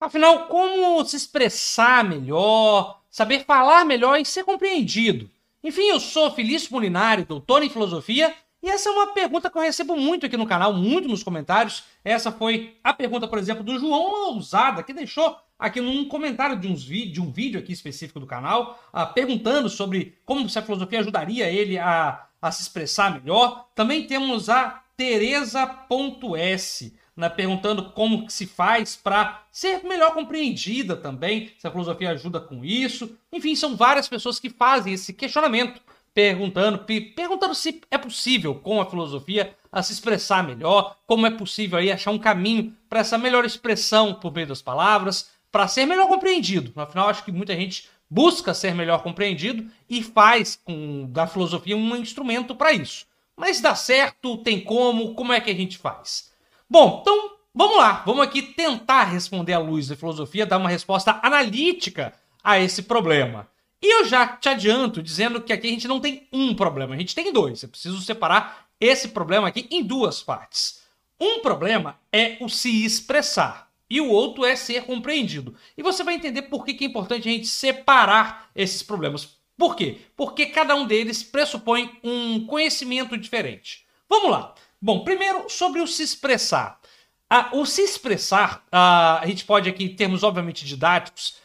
Afinal, como se expressar melhor, saber falar melhor e ser compreendido? Enfim, eu sou Felício Molinari, doutor em filosofia, e essa é uma pergunta que eu recebo muito aqui no canal, muito nos comentários. Essa foi a pergunta, por exemplo, do João Lousada, que deixou aqui num comentário de, uns de um vídeo aqui específico do canal, uh, perguntando sobre como se a filosofia ajudaria ele a, a se expressar melhor. Também temos a Teresa.s, né, perguntando como se faz para ser melhor compreendida também, se a filosofia ajuda com isso. Enfim, são várias pessoas que fazem esse questionamento, perguntando, perguntando se é possível com a filosofia a se expressar melhor, como é possível aí achar um caminho para essa melhor expressão por meio das palavras, para ser melhor compreendido. Afinal, acho que muita gente busca ser melhor compreendido e faz com, da filosofia um instrumento para isso. Mas dá certo? Tem como? Como é que a gente faz? Bom, então vamos lá, vamos aqui tentar responder à luz da filosofia, dar uma resposta analítica a esse problema. E eu já te adianto dizendo que aqui a gente não tem um problema, a gente tem dois. Eu preciso separar esse problema aqui em duas partes. Um problema é o se expressar e o outro é ser compreendido. E você vai entender por que é importante a gente separar esses problemas. Por quê? Porque cada um deles pressupõe um conhecimento diferente. Vamos lá. Bom, primeiro sobre o se expressar. Ah, o se expressar, ah, a gente pode aqui, em termos obviamente didáticos,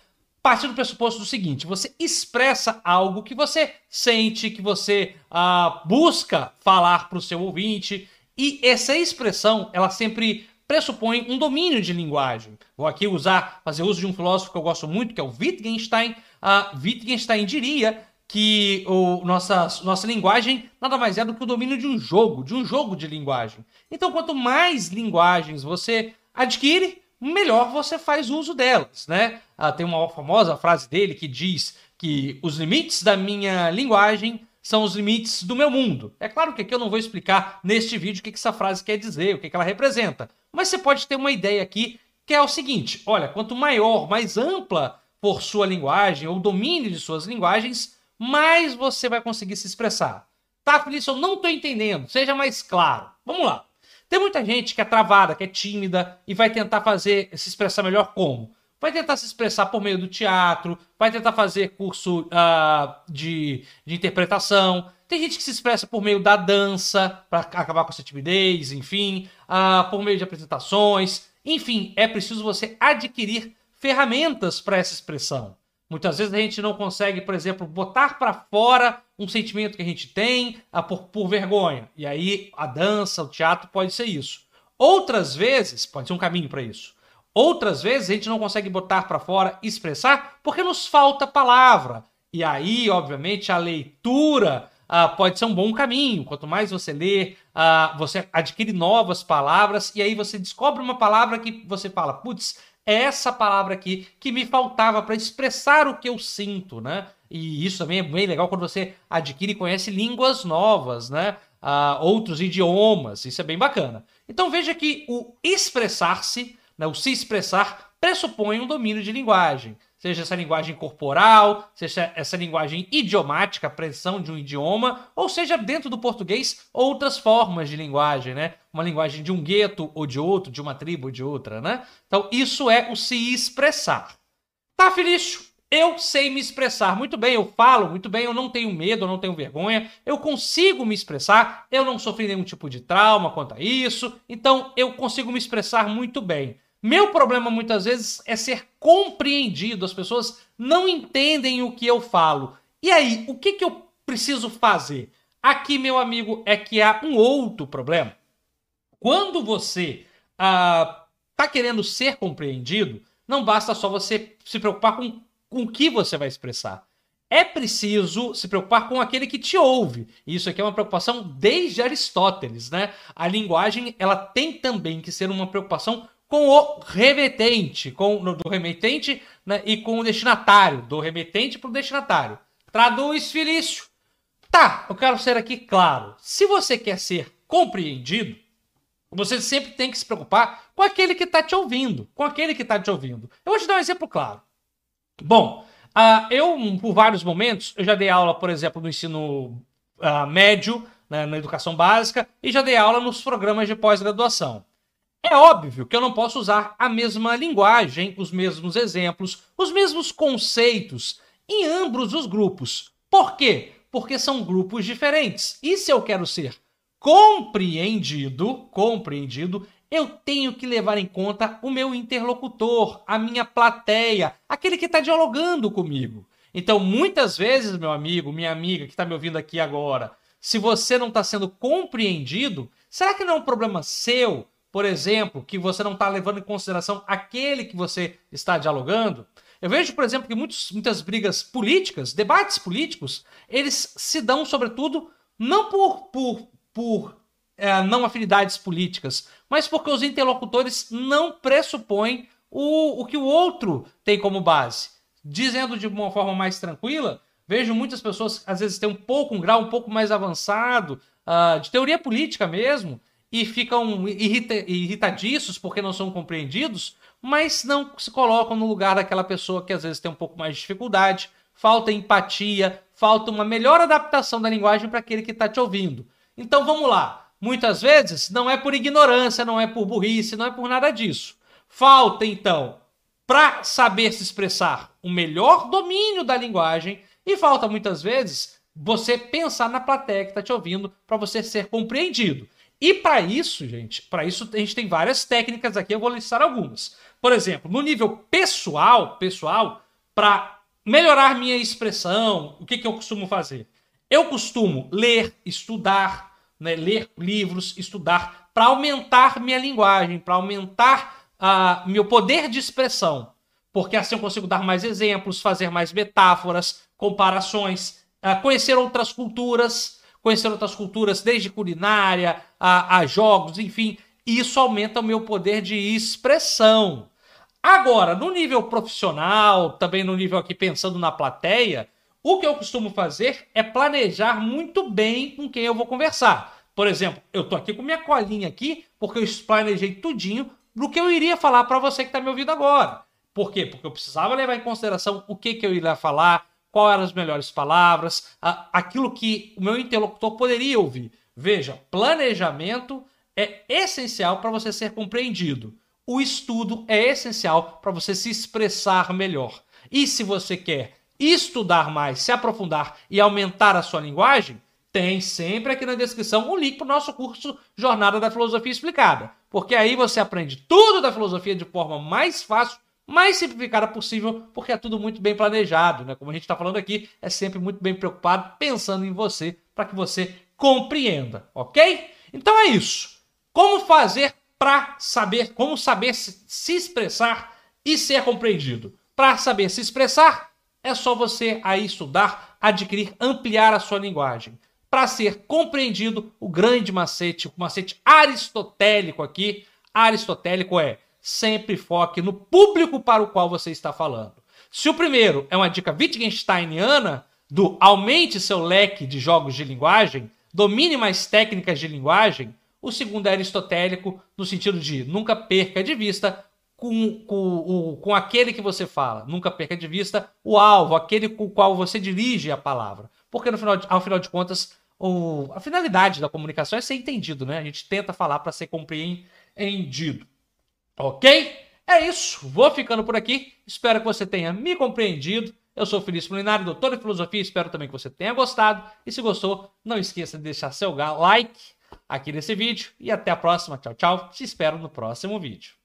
partir do pressuposto do seguinte: você expressa algo que você sente, que você ah, busca falar para o seu ouvinte, e essa expressão, ela sempre pressupõe um domínio de linguagem. Vou aqui usar, fazer uso de um filósofo que eu gosto muito, que é o Wittgenstein. Wittgenstein diria que o, nossa, nossa linguagem nada mais é do que o domínio de um jogo, de um jogo de linguagem. Então, quanto mais linguagens você adquire, melhor você faz uso delas, né? Ah, tem uma famosa frase dele que diz que os limites da minha linguagem são os limites do meu mundo. É claro que aqui eu não vou explicar neste vídeo o que essa frase quer dizer, o que ela representa, mas você pode ter uma ideia aqui que é o seguinte: olha, quanto maior, mais ampla for sua linguagem ou domínio de suas linguagens, mais você vai conseguir se expressar. Tá, Felício, eu não estou entendendo. Seja mais claro. Vamos lá. Tem muita gente que é travada, que é tímida e vai tentar fazer se expressar melhor como? Vai tentar se expressar por meio do teatro, vai tentar fazer curso uh, de, de interpretação. Tem gente que se expressa por meio da dança, para acabar com essa timidez, enfim, uh, por meio de apresentações. Enfim, é preciso você adquirir ferramentas para essa expressão. Muitas vezes a gente não consegue, por exemplo, botar para fora um sentimento que a gente tem a por, por vergonha. E aí a dança, o teatro pode ser isso. Outras vezes, pode ser um caminho para isso. Outras vezes a gente não consegue botar para fora, expressar, porque nos falta palavra. E aí, obviamente, a leitura uh, pode ser um bom caminho. Quanto mais você lê, uh, você adquire novas palavras e aí você descobre uma palavra que você fala, putz, é essa palavra aqui que me faltava para expressar o que eu sinto, né? E isso também é bem legal quando você adquire e conhece línguas novas, né? Uh, outros idiomas, isso é bem bacana. Então veja que o expressar-se, né, o se expressar, pressupõe um domínio de linguagem seja essa linguagem corporal, seja essa linguagem idiomática, a pressão de um idioma, ou seja, dentro do português, outras formas de linguagem, né? Uma linguagem de um gueto ou de outro, de uma tribo ou de outra, né? Então, isso é o se expressar. Tá, Felício? Eu sei me expressar muito bem, eu falo muito bem, eu não tenho medo, eu não tenho vergonha, eu consigo me expressar, eu não sofri nenhum tipo de trauma quanto a isso, então eu consigo me expressar muito bem. Meu problema muitas vezes é ser compreendido. As pessoas não entendem o que eu falo. E aí, o que, que eu preciso fazer? Aqui, meu amigo, é que há um outro problema. Quando você está ah, querendo ser compreendido, não basta só você se preocupar com, com o que você vai expressar. É preciso se preocupar com aquele que te ouve. Isso aqui é uma preocupação desde Aristóteles, né? A linguagem ela tem também que ser uma preocupação com o remetente, com do remetente né, e com o destinatário, do remetente para o destinatário. Traduz, Felício. Tá, eu quero ser aqui claro. Se você quer ser compreendido, você sempre tem que se preocupar com aquele que está te ouvindo, com aquele que está te ouvindo. Eu vou te dar um exemplo claro. Bom, uh, eu, por vários momentos, eu já dei aula, por exemplo, no ensino uh, médio, né, na educação básica, e já dei aula nos programas de pós-graduação. É óbvio que eu não posso usar a mesma linguagem, os mesmos exemplos, os mesmos conceitos em ambos os grupos. Por quê? Porque são grupos diferentes. E se eu quero ser compreendido, compreendido, eu tenho que levar em conta o meu interlocutor, a minha plateia, aquele que está dialogando comigo. Então, muitas vezes, meu amigo, minha amiga que está me ouvindo aqui agora, se você não está sendo compreendido, será que não é um problema seu, por exemplo, que você não está levando em consideração aquele que você está dialogando? Eu vejo, por exemplo, que muitos, muitas brigas políticas, debates políticos, eles se dão, sobretudo, não por, por, por é, não afinidades políticas, mas porque os interlocutores não pressupõem o, o que o outro tem como base. Dizendo de uma forma mais tranquila, vejo muitas pessoas, às vezes, têm um pouco, um grau um pouco mais avançado, uh, de teoria política mesmo, e ficam irrita irritadiços porque não são compreendidos, mas não se colocam no lugar daquela pessoa que às vezes tem um pouco mais de dificuldade, falta empatia, falta uma melhor adaptação da linguagem para aquele que está te ouvindo. Então vamos lá. Muitas vezes não é por ignorância, não é por burrice, não é por nada disso. Falta então para saber se expressar o melhor domínio da linguagem e falta muitas vezes você pensar na plateia que está te ouvindo para você ser compreendido. E para isso, gente, para isso a gente tem várias técnicas aqui, eu vou listar algumas. Por exemplo, no nível pessoal, pessoal, para melhorar minha expressão, o que, que eu costumo fazer? Eu costumo ler, estudar, né, ler livros, estudar, para aumentar minha linguagem, para aumentar uh, meu poder de expressão, porque assim eu consigo dar mais exemplos, fazer mais metáforas, comparações, uh, conhecer outras culturas, conhecer outras culturas, desde culinária a, a jogos, enfim, isso aumenta o meu poder de expressão. Agora, no nível profissional, também no nível aqui pensando na plateia, o que eu costumo fazer é planejar muito bem com quem eu vou conversar. Por exemplo, eu tô aqui com minha colinha aqui, porque eu planejei tudinho do que eu iria falar para você que está me ouvindo agora. Por quê? Porque eu precisava levar em consideração o que, que eu iria falar, quais eram as melhores palavras, aquilo que o meu interlocutor poderia ouvir. Veja, planejamento é essencial para você ser compreendido. O estudo é essencial para você se expressar melhor. E se você quer estudar mais, se aprofundar e aumentar a sua linguagem, tem sempre aqui na descrição o um link para o nosso curso Jornada da Filosofia Explicada porque aí você aprende tudo da filosofia de forma mais fácil, mais simplificada possível, porque é tudo muito bem planejado, né? Como a gente está falando aqui, é sempre muito bem preocupado, pensando em você, para que você compreenda, ok? Então é isso. Como fazer para saber, como saber se, se expressar e ser compreendido? Para saber se expressar, é só você aí estudar, adquirir, ampliar a sua linguagem para ser compreendido o grande macete, o macete aristotélico aqui. Aristotélico é sempre foque no público para o qual você está falando. Se o primeiro é uma dica Wittgensteiniana do aumente seu leque de jogos de linguagem, domine mais técnicas de linguagem, o segundo é aristotélico no sentido de nunca perca de vista com, com, com aquele que você fala, nunca perca de vista o alvo, aquele com o qual você dirige a palavra. Porque no final, ao final de contas, o, a finalidade da comunicação é ser entendido, né? A gente tenta falar para ser compreendido. Ok? É isso. Vou ficando por aqui. Espero que você tenha me compreendido. Eu sou o Felipe Polinário, doutor em filosofia. Espero também que você tenha gostado. E se gostou, não esqueça de deixar seu like aqui nesse vídeo. E até a próxima. Tchau, tchau. Te espero no próximo vídeo.